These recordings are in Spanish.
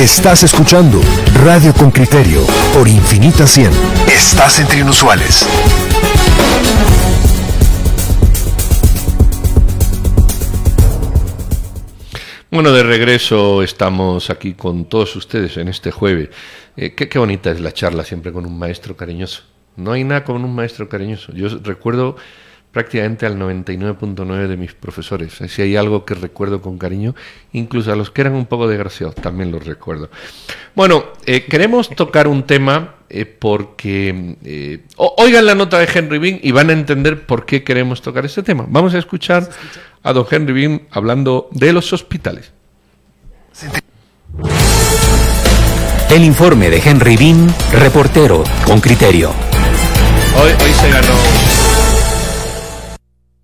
Estás escuchando Radio con Criterio por Infinita 100. Estás entre inusuales. Bueno, de regreso estamos aquí con todos ustedes en este jueves. Eh, qué, qué, bonita es la charla siempre con un maestro cariñoso. No hay nada como un maestro cariñoso. Yo recuerdo prácticamente al 99.9 de mis profesores. Si hay algo que recuerdo con cariño, incluso a los que eran un poco desgraciados, también los recuerdo. Bueno, eh, queremos tocar un tema eh, porque eh, oigan la nota de Henry Bean y van a entender por qué queremos tocar este tema. Vamos a escuchar a don Henry Bean hablando de los hospitales. El informe de Henry Bean, reportero con criterio. Hoy, hoy se ganó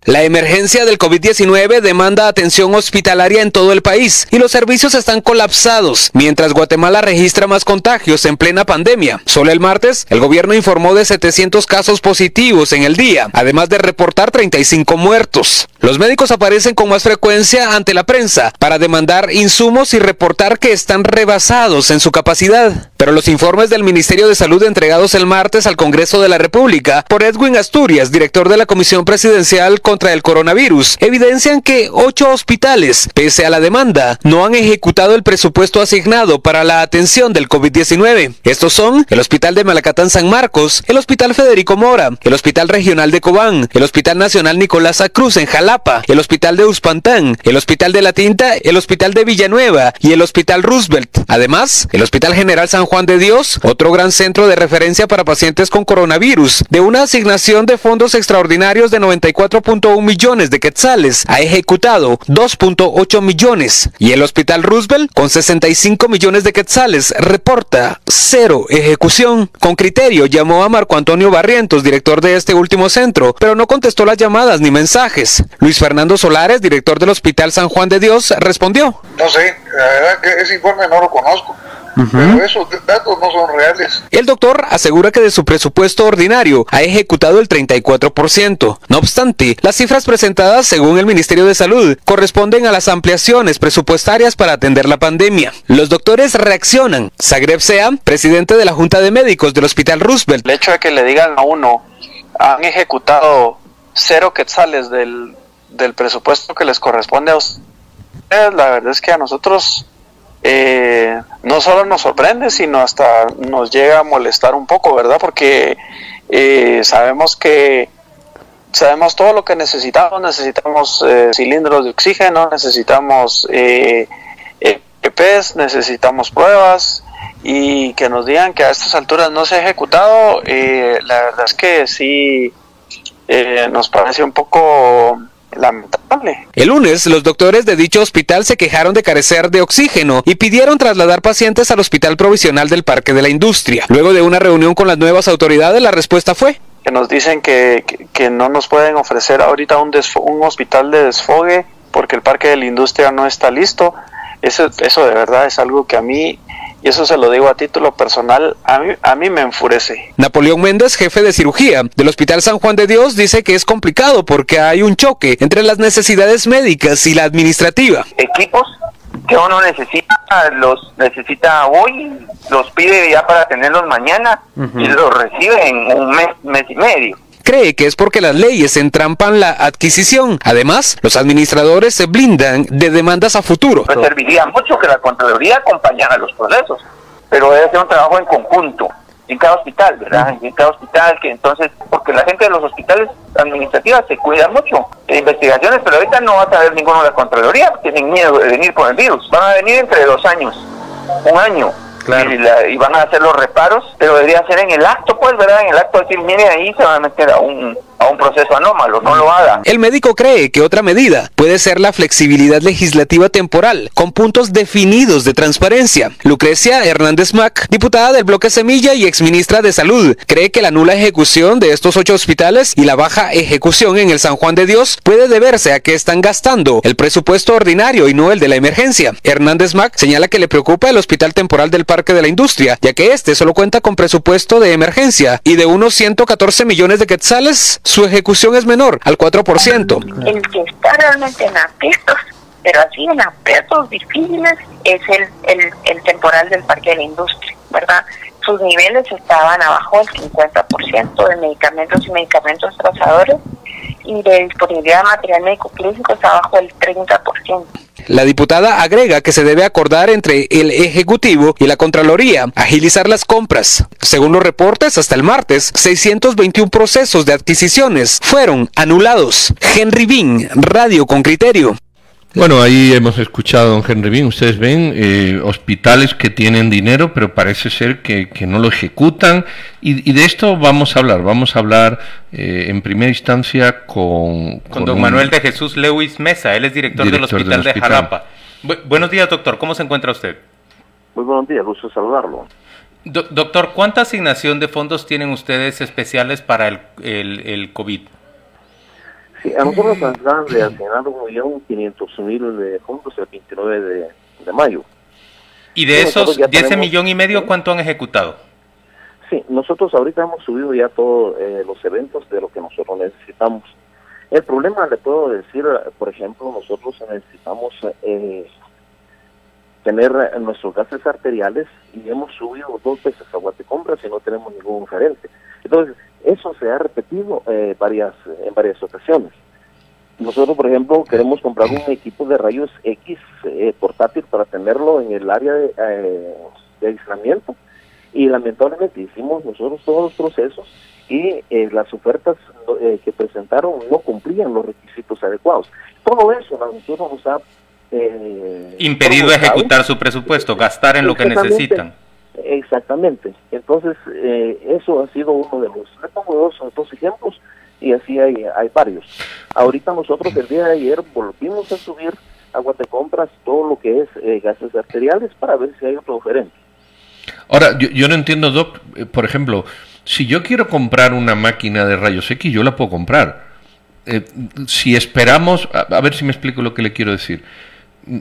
la emergencia del COVID-19 demanda atención hospitalaria en todo el país y los servicios están colapsados, mientras Guatemala registra más contagios en plena pandemia. Solo el martes, el gobierno informó de 700 casos positivos en el día, además de reportar 35 muertos. Los médicos aparecen con más frecuencia ante la prensa para demandar insumos y reportar que están rebasados en su capacidad. Pero los informes del Ministerio de Salud entregados el martes al Congreso de la República por Edwin Asturias, director de la Comisión Presidencial contra el Coronavirus, evidencian que ocho hospitales, pese a la demanda, no han ejecutado el presupuesto asignado para la atención del COVID-19. Estos son el Hospital de Malacatán San Marcos, el Hospital Federico Mora, el Hospital Regional de Cobán, el Hospital Nacional Nicolás Cruz en Jalapa, el Hospital de Uspantán, el Hospital de La Tinta, el Hospital de Villanueva y el Hospital Roosevelt. Además, el Hospital General San Juan de Dios, otro gran centro de referencia para pacientes con coronavirus, de una asignación de fondos extraordinarios de 94.1 millones de quetzales, ha ejecutado 2.8 millones. Y el Hospital Roosevelt, con 65 millones de quetzales, reporta cero ejecución. Con criterio llamó a Marco Antonio Barrientos, director de este último centro, pero no contestó las llamadas ni mensajes. Luis Fernando Solares, director del Hospital San Juan de Dios, respondió. No sé, la verdad que ese informe no lo conozco. Pero esos datos no son reales. El doctor asegura que de su presupuesto ordinario ha ejecutado el 34%. No obstante, las cifras presentadas según el Ministerio de Salud corresponden a las ampliaciones presupuestarias para atender la pandemia. Los doctores reaccionan. Zagreb Sea, presidente de la Junta de Médicos del Hospital Roosevelt. El hecho de que le digan a uno, han ejecutado cero quetzales del, del presupuesto que les corresponde a ustedes, la verdad es que a nosotros eh, no solo nos sorprende, sino hasta nos llega a molestar un poco, ¿verdad? Porque eh, sabemos que sabemos todo lo que necesitamos, necesitamos eh, cilindros de oxígeno, necesitamos eh, EPs, necesitamos pruebas y que nos digan que a estas alturas no se ha ejecutado, la verdad es que sí nos parece un poco lamentable. El lunes, los doctores de dicho hospital se quejaron de carecer de oxígeno y pidieron trasladar pacientes al Hospital Provisional del Parque de la Industria. Luego de una reunión con las nuevas autoridades, la respuesta fue que nos dicen que, que, que no nos pueden ofrecer ahorita un, un hospital de desfogue porque el Parque de la Industria no está listo. Eso, eso de verdad es algo que a mí y eso se lo digo a título personal, a mí, a mí me enfurece. Napoleón Méndez, jefe de cirugía del Hospital San Juan de Dios, dice que es complicado porque hay un choque entre las necesidades médicas y la administrativa. Equipos que uno necesita, los necesita hoy, los pide ya para tenerlos mañana uh -huh. y los recibe en un mes, mes y medio cree que es porque las leyes entrampan la adquisición. Además, los administradores se blindan de demandas a futuro. Pues serviría mucho que la Contraloría acompañara los procesos, pero debe ser un trabajo en conjunto en cada hospital, ¿verdad? En cada hospital, que entonces, porque la gente de los hospitales administrativas se cuida mucho de investigaciones, pero ahorita no va a saber ninguno de la Contraloría, tienen miedo de venir por el virus. Van a venir entre dos años, un año, Y, la, y, van a hacer los reparos, pero debería ser en el acto, pues, ¿verdad? En el acto decir, mire, ahí se va a meter a un, a un proceso anómalo, no lo haga. El médico cree que otra medida puede ser la flexibilidad legislativa temporal, con puntos definidos de transparencia. Lucrecia Hernández Mac, diputada del bloque Semilla y exministra de Salud, cree que la nula ejecución de estos ocho hospitales y la baja ejecución en el San Juan de Dios puede deberse a que están gastando el presupuesto ordinario y no el de la emergencia. Hernández Mac señala que le preocupa el hospital temporal del Parque de la Industria, ya que este solo cuenta con presupuesto de emergencia y de unos 114 millones de quetzales su ejecución es menor, al 4%. El que está realmente en aprietos pero así en aspectos difíciles es el, el, el temporal del Parque de la Industria, ¿verdad? Sus niveles estaban abajo del 50% de medicamentos y medicamentos trazadores y de disponibilidad de material médico clínico está bajo el 30%. La diputada agrega que se debe acordar entre el Ejecutivo y la Contraloría agilizar las compras. Según los reportes, hasta el martes, 621 procesos de adquisiciones fueron anulados. Henry Bean, Radio con Criterio. Bueno, ahí hemos escuchado a don Henry Bean. Ustedes ven eh, hospitales que tienen dinero, pero parece ser que, no lo ejecutan. Y, de esto vamos a hablar. Vamos a hablar eh, en primera instancia con... Con, don Manuel de Jesús Lewis Mesa. Él es director, del, hospital de Jalapa. buenos días, doctor. ¿Cómo se encuentra usted? Muy buenos días. Gusto saludarlo. doctor, ¿cuánta asignación de fondos tienen ustedes especiales para el, el, el COVID? Sí, a nosotros nos acaban de asignar un millón quinientos mil de fondos el 29 de, de mayo. ¿Y de esos, de ese millón y medio, cuánto han ejecutado? Sí, nosotros ahorita hemos subido ya todos eh, los eventos de lo que nosotros necesitamos. El problema, le puedo decir, por ejemplo, nosotros necesitamos eh, tener nuestros gases arteriales y hemos subido dos veces a Guatecombras y no tenemos ningún diferente. Entonces, eso se ha repetido eh, varias, en varias ocasiones. Nosotros, por ejemplo, queremos comprar un equipo de rayos X eh, portátil para tenerlo en el área de, eh, de, aislamiento y lamentablemente hicimos nosotros todos los procesos y las ofertas que presentaron no cumplían los requisitos adecuados. Todo eso a nosotros nos ha... Impedido ejecutar su presupuesto, gastar en lo que necesitan. Exactamente. Entonces, eh, eso ha sido uno de los... Le pongo dos, ejemplos y así hay, hay varios. Ahorita nosotros el día de ayer volvimos a subir a Guatecompras todo lo que es eh, gases arteriales para ver si hay otro diferente. Ahora, yo, yo no entiendo, Doc, eh, por ejemplo, si yo quiero comprar una máquina de rayos X, yo la puedo comprar. si esperamos, a, ver si me explico lo que le quiero decir.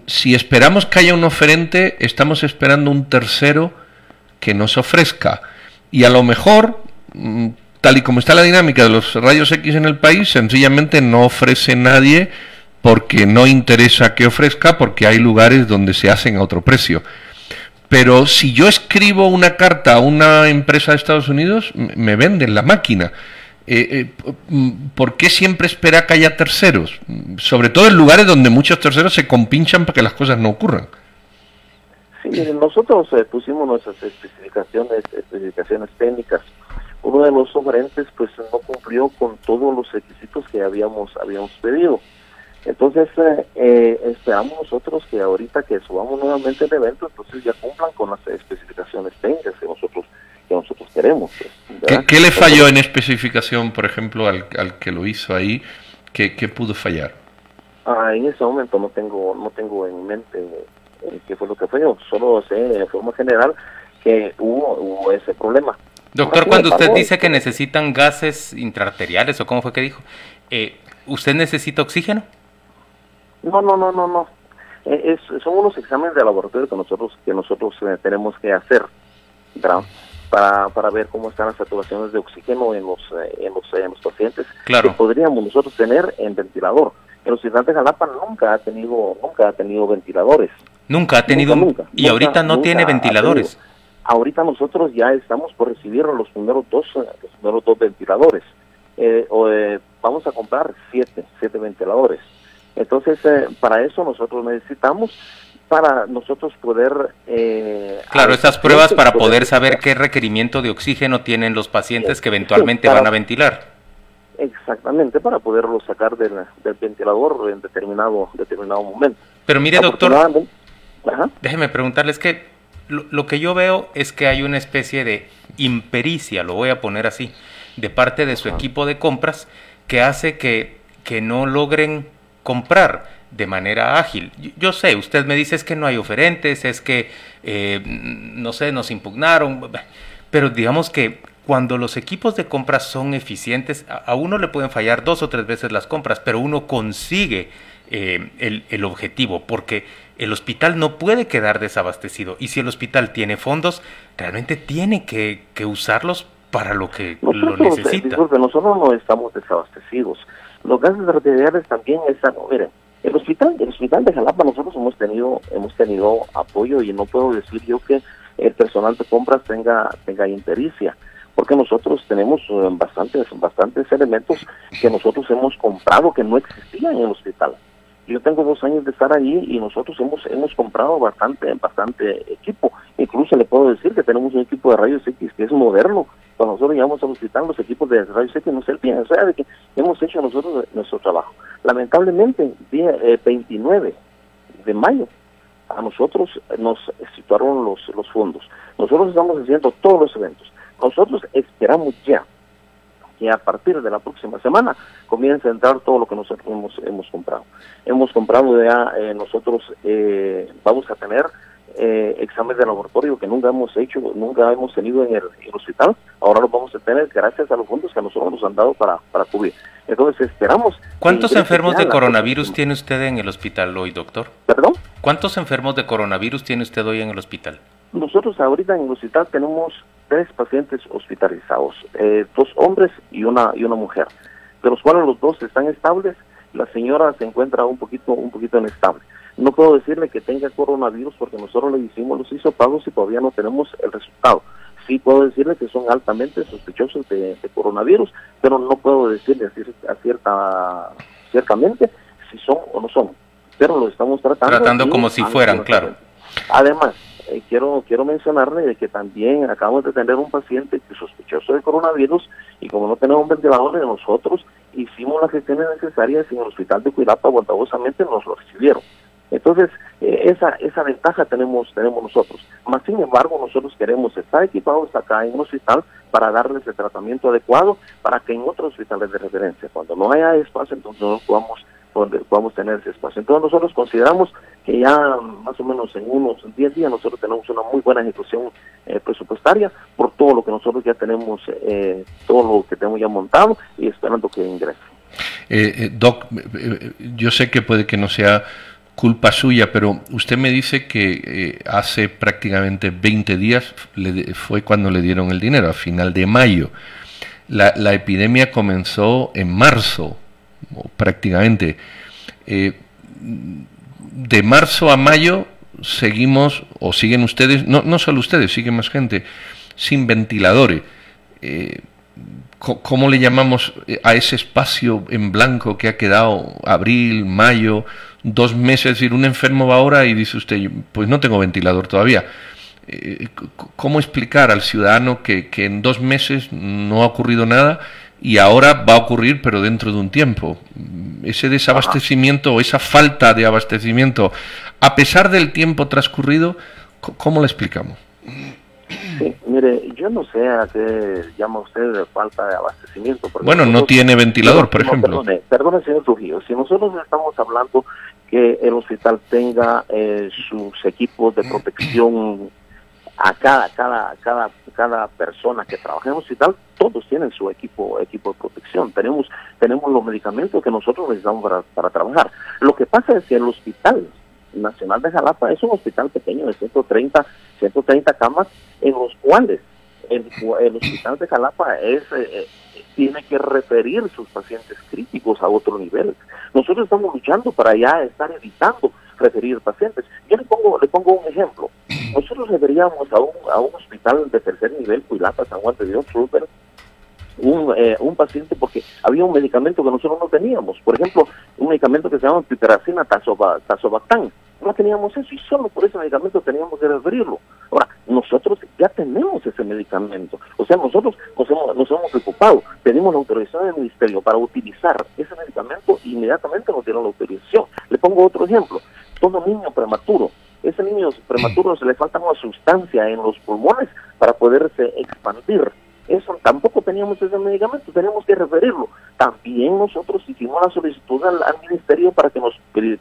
Si esperamos que haya un oferente, estamos esperando un tercero que nos ofrezca. Y a lo mejor, mm, tal y como está la dinámica de los rayos X en el país, sencillamente no ofrece nadie porque no interesa que ofrezca, porque hay lugares donde se hacen a otro precio. Pero si yo escribo una carta a una empresa de Estados Unidos, me venden la máquina. Eh, eh, ¿Por qué siempre espera que haya terceros? Sobre todo en lugares donde muchos terceros se compinchan para que las cosas no ocurran nosotros eh, pusimos nuestras especificaciones, especificaciones técnicas. Uno de los oferentes pues no cumplió con todos los requisitos que habíamos habíamos pedido. Entonces eh, eh, esperamos nosotros que ahorita que subamos nuevamente el evento, entonces ya cumplan con las especificaciones técnicas que nosotros que nosotros queremos. Pues, ¿Qué, le falló en especificación, por ejemplo, al, al que lo hizo ahí? ¿Qué, qué pudo fallar? Ah, en ese momento no tengo no tengo en mente eh, qué fue lo que fue. Solo sé de forma general que hubo, ese problema. Doctor, cuando usted dice que necesitan gases intraarteriales, o cómo fue que dijo, eh, ¿usted necesita oxígeno? No, no, no, no, no. Eh, es, son unos exámenes de laboratorio que nosotros que nosotros tenemos que hacer, Para, para ver cómo están las saturaciones de oxígeno en los, en los, en los pacientes claro. que podríamos nosotros tener en ventilador. El hospital de Jalapa nunca ha tenido nunca ha tenido ventiladores. Nunca ha tenido. y ahorita no tiene ventiladores. Ahorita nosotros ya estamos por recibir los primeros dos, los primeros dos ventiladores. Eh, eh, vamos a comprar siete, siete ventiladores. Entonces, eh, para eso nosotros necesitamos para nosotros poder... claro, estas pruebas para poder saber qué requerimiento de oxígeno tienen los pacientes que eventualmente van a ventilar. Exactamente, para poderlo sacar del, del ventilador en determinado, determinado momento. Pero mire, doctor, Déjeme preguntarles que lo, que yo veo es que hay una especie de impericia, lo voy a poner así, de parte de su equipo de compras que hace que, que no logren comprar de manera ágil. Yo, sé, usted me dice es que no hay oferentes, es que, eh, no sé, nos impugnaron, pero digamos que cuando los equipos de compras son eficientes, a, uno le pueden fallar dos o tres veces las compras, pero uno consigue eh, el, el objetivo, porque el hospital no puede quedar desabastecido y si el hospital tiene fondos, realmente tiene que, usarlos para lo que lo necesita. nosotros no estamos desabastecidos. Los gases arteriales también están, miren, El hospital, el hospital de Jalapa nosotros hemos tenido, hemos tenido apoyo y no puedo decir yo que el personal de compras tenga, tenga impericia, porque nosotros tenemos eh, bastantes, bastantes elementos que nosotros hemos comprado que no existían en el hospital. Yo tengo dos años de estar ahí y nosotros hemos hemos comprado bastante bastante equipo. Incluso le puedo decir que tenemos un equipo de rayos X que es moderno. Cuando nosotros llegamos al hospital, los equipos de rayos X no servían. O sea, de que hemos hecho nosotros nuestro trabajo. Lamentablemente, día 29 eh, de mayo, a nosotros nos situaron los, los fondos. Nosotros estamos haciendo todos los eventos. Nosotros esperamos ya que a partir de la próxima semana comience a entrar todo lo que nosotros hemos, hemos comprado. Hemos comprado ya, eh, nosotros eh, vamos a tener eh, exámenes de laboratorio que nunca hemos hecho, nunca hemos tenido en el, hospital, ahora lo vamos a tener gracias a los fondos que a nosotros nos han dado para, para cubrir. Entonces esperamos... ¿Cuántos enfermos de coronavirus tiene usted en el hospital hoy, doctor? ¿Perdón? ¿Cuántos enfermos de coronavirus tiene usted hoy en el hospital? Nosotros ahorita en el hospital tenemos tres pacientes hospitalizados, eh, dos hombres y una y una mujer, de los cuales los dos están estables, la señora se encuentra un poquito un poquito inestable. No puedo decirle que tenga coronavirus porque nosotros le hicimos los hisopagos y todavía no tenemos el resultado. Sí puedo decirle que son altamente sospechosos de, coronavirus, pero no puedo decirle a cierta, ciertamente si son o no son. Pero lo estamos tratando. Tratando como si fueran, claro. Además, eh, quiero quiero mencionarle de que también acabamos de tener un paciente que sospechoso de coronavirus y como no tenemos ventiladores nosotros hicimos las gestiones necesarias en el hospital de Cuilapa bondadosamente nos lo recibieron. Entonces eh, esa esa ventaja tenemos tenemos nosotros. Más sin embargo nosotros queremos estar equipados acá en un hospital para darles el tratamiento adecuado para que en otros hospitales de referencia. Cuando no haya espacio entonces no podamos podamos tener ese espacio. Entonces nosotros consideramos que ya más o menos en unos 10 días nosotros tenemos una muy buena ejecución eh, presupuestaria por todo lo que nosotros ya tenemos, eh, todo lo que tenemos ya montado y esperando que ingrese. Eh, Doc, yo sé que puede que no sea culpa suya, pero usted me dice que hace prácticamente 20 días fue cuando le dieron el dinero, a final de mayo. La, la epidemia comenzó en marzo prácticamente. Eh, de marzo a mayo seguimos, o siguen ustedes, no, no solo ustedes, siguen más gente, sin ventiladores. Eh, ¿Cómo le llamamos a ese espacio en blanco que ha quedado abril, mayo, dos meses? Es decir, un enfermo va ahora y dice usted, pues no tengo ventilador todavía. Eh, ¿Cómo explicar al ciudadano que, que en dos meses no ha ocurrido nada y ahora va a ocurrir, pero dentro de un tiempo. Ese desabastecimiento o esa falta de abastecimiento, a pesar del tiempo transcurrido, ¿cómo lo explicamos? Sí, mire, yo no sé a qué llama usted de falta de abastecimiento. Bueno, no tiene ventilador, por ejemplo. Perdone, perdone, señor Trujillo, si nosotros estamos hablando que el hospital tenga eh, sus equipos de protección a cada, cada, cada, cada persona que trabaja en el hospital, todos tienen su equipo, equipo de protección. Tenemos, tenemos los medicamentos que nosotros necesitamos para, para trabajar. Lo que pasa es que el Hospital Nacional de Jalapa es un hospital pequeño de 130, 130 camas, en los cuales el, el Hospital de Jalapa es, eh, eh, tiene que referir sus pacientes críticos a otro nivel. Nosotros estamos luchando para ya estar evitando referir pacientes. Yo le pongo, le pongo un ejemplo. Nosotros referíamos a un, a un hospital de tercer nivel, Cuilapa, San Juan de Dios, Trooper, un, eh, un paciente porque había un medicamento que nosotros no teníamos. Por ejemplo, un medicamento que se llama piperacina tazobactán. No teníamos eso y solo por ese medicamento teníamos que referirlo. Ahora, nosotros ya tenemos ese medicamento. O sea, nosotros nos hemos, nos hemos preocupado. Pedimos la autorización del ministerio para utilizar ese medicamento e inmediatamente nos dieron la autorización. Le pongo otro ejemplo todo niño prematuro. Ese niño prematuro se le falta una sustancia en los pulmones para poderse expandir. Eso tampoco teníamos ese medicamento, teníamos que referirlo. También nosotros hicimos la solicitud al, ministerio para que nos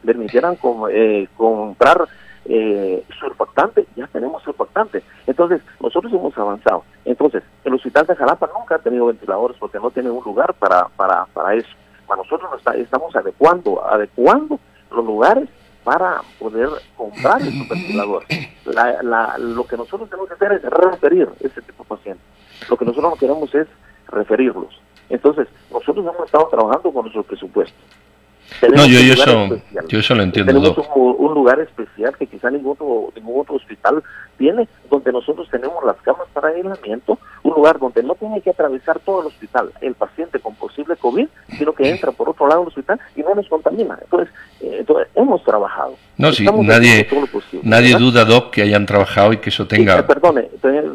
permitieran eh, comprar eh, surfactante, ya tenemos surfactante. Entonces, nosotros hemos avanzado. Entonces, el hospital de Jalapa nunca ha tenido ventiladores porque no tiene un lugar para, para, para eso. nosotros estamos adecuando, adecuando los lugares para poder comprar el superventilador. La, lo que nosotros tenemos que hacer es referir ese tipo de pacientes. Lo que nosotros no queremos es referirlos. Entonces, nosotros hemos estado trabajando con nuestro presupuesto. no, yo, eso, yo eso lo entiendo. Tenemos un, lugar especial que quizá ningún otro, ningún otro hospital tiene, donde nosotros tenemos las camas para aislamiento, un lugar donde no tiene que atravesar todo el hospital el paciente con posible COVID, sino que entra por otro lado del hospital y no nos contamina. Entonces, hemos trabajado. No, sí, nadie, nadie duda, Doc, que hayan trabajado y que eso tenga... Eh, perdone,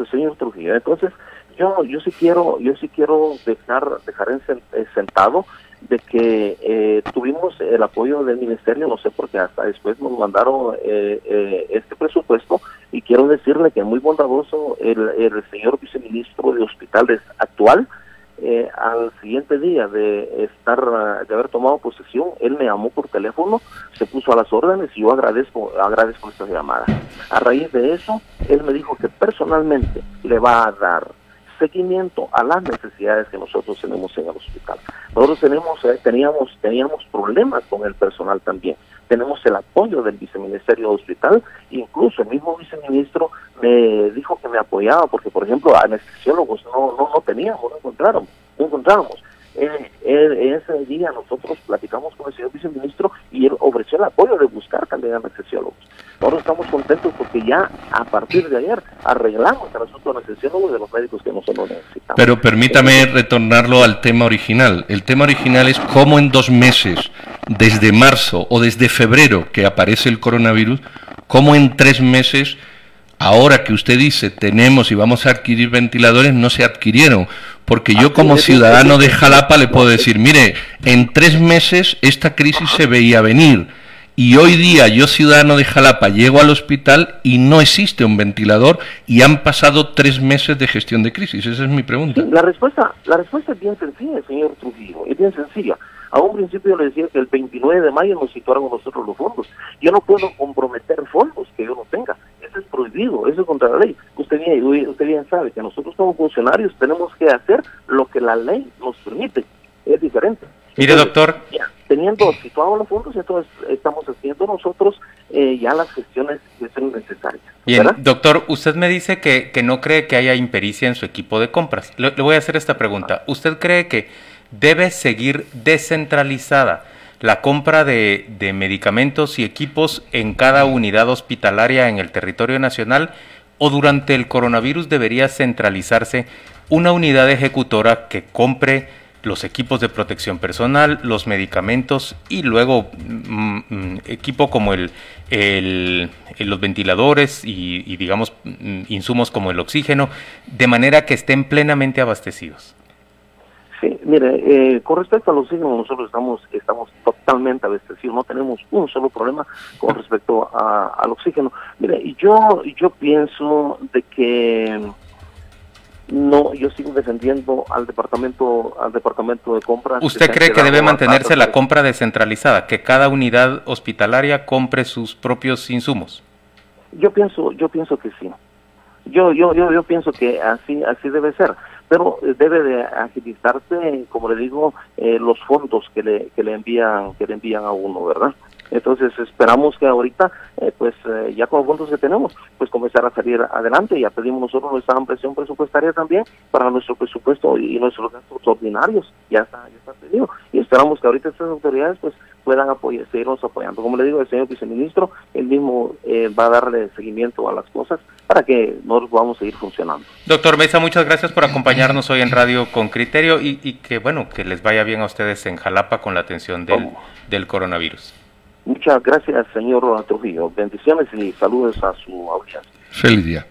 señor Trujillo, entonces yo, yo sí quiero, yo sí quiero dejar, dejar eh, sentado de que eh, tuvimos el apoyo del ministerio, no sé por qué hasta después nos mandaron eh, este presupuesto. Y quiero decirle que muy bondadoso el, el señor viceministro de hospitales actual, al siguiente día de estar de haber tomado posesión, él me llamó por teléfono, se puso a las órdenes y yo agradezco agradezco esta llamada. A raíz de eso, él me dijo que personalmente le va a dar seguimiento a las necesidades que nosotros tenemos en el hospital. Nosotros tenemos, eh, teníamos, teníamos problemas con el personal también. Tenemos el apoyo del viceministerio hospital, incluso el mismo viceministro me dijo que me apoyaba porque, por ejemplo, anestesiólogos no, no, no teníamos, no encontráramos, no encontrábamos. Eh, eh, ese día nosotros platicamos con el señor viceministro y él ofreció el apoyo de buscar también anestesiólogos. Ahora estamos contentos porque ya a partir de ayer arreglamos el asunto de anestesiólogos de los médicos que nosotros necesitamos. Pero permítame retornarlo al tema original. El tema original es cómo en dos meses, desde marzo o desde febrero que aparece el coronavirus, cómo en tres meses ahora que usted dice tenemos y vamos a adquirir ventiladores, no se adquirieron. Porque yo como ciudadano de Jalapa le puedo decir, mire, en tres meses esta crisis se veía venir. Y hoy día yo ciudadano de Jalapa llego al hospital y no existe un ventilador y han pasado tres meses de gestión de crisis. Esa es mi pregunta. la respuesta, la respuesta es bien sencilla, señor Trujillo, es bien sencilla. A un principio le decía que el 29 de mayo nos situaron nosotros los fondos. Yo no puedo comprometer fondos que yo no tenga es prohibido, eso es contra la ley. Usted bien, usted bien sabe que nosotros como funcionarios tenemos que hacer lo que la ley nos permite. Es diferente. Mire, doctor. teniendo situados los fondos, entonces estamos haciendo nosotros eh, ya las gestiones que son necesarias. Bien, doctor, usted me dice que, que, no cree que haya impericia en su equipo de compras. Le, le voy a hacer esta pregunta. ¿Usted cree que debe seguir descentralizada la compra de, medicamentos y equipos en cada unidad hospitalaria en el territorio nacional o durante el coronavirus debería centralizarse una unidad ejecutora que compre los equipos de protección personal, los medicamentos y luego mm, mm, equipo como el, los ventiladores y, digamos mm, insumos como el oxígeno, de manera que estén plenamente abastecidos. Sí, mire, eh, con respecto a los signos, nosotros estamos estamos totalmente abastecidos, no tenemos un solo problema con respecto al oxígeno. Mire, yo yo pienso de que no, yo sigo defendiendo al departamento al departamento de compras. ¿Usted cree que debe mantenerse la compra descentralizada, que cada unidad hospitalaria compre sus propios insumos? Yo pienso yo pienso que sí. Yo yo yo yo pienso que así así debe ser pero debe de agilizarse, como le digo, eh, los fondos que le, que le envían que le envían a uno, ¿verdad? Entonces esperamos que ahorita, eh, pues eh, ya con los fondos que tenemos, pues comenzar a salir adelante. Ya pedimos nosotros nuestra ampliación presupuestaria también para nuestro presupuesto y nuestros gastos ordinarios. Ya está, ya está pedido. Y esperamos que ahorita estas autoridades pues puedan apoyar, seguirnos apoyando. Como le digo, el señor viceministro, él mismo eh, va a darle seguimiento a las cosas para que nosotros podamos seguir funcionando. Doctor Mesa, muchas gracias por acompañarnos hoy en Radio con Criterio y, y que bueno, que les vaya bien a ustedes en Jalapa con la atención del, del coronavirus. Muchas gracias, señor Trujillo. Bendiciones y saludos a su audiencia. Feliz día.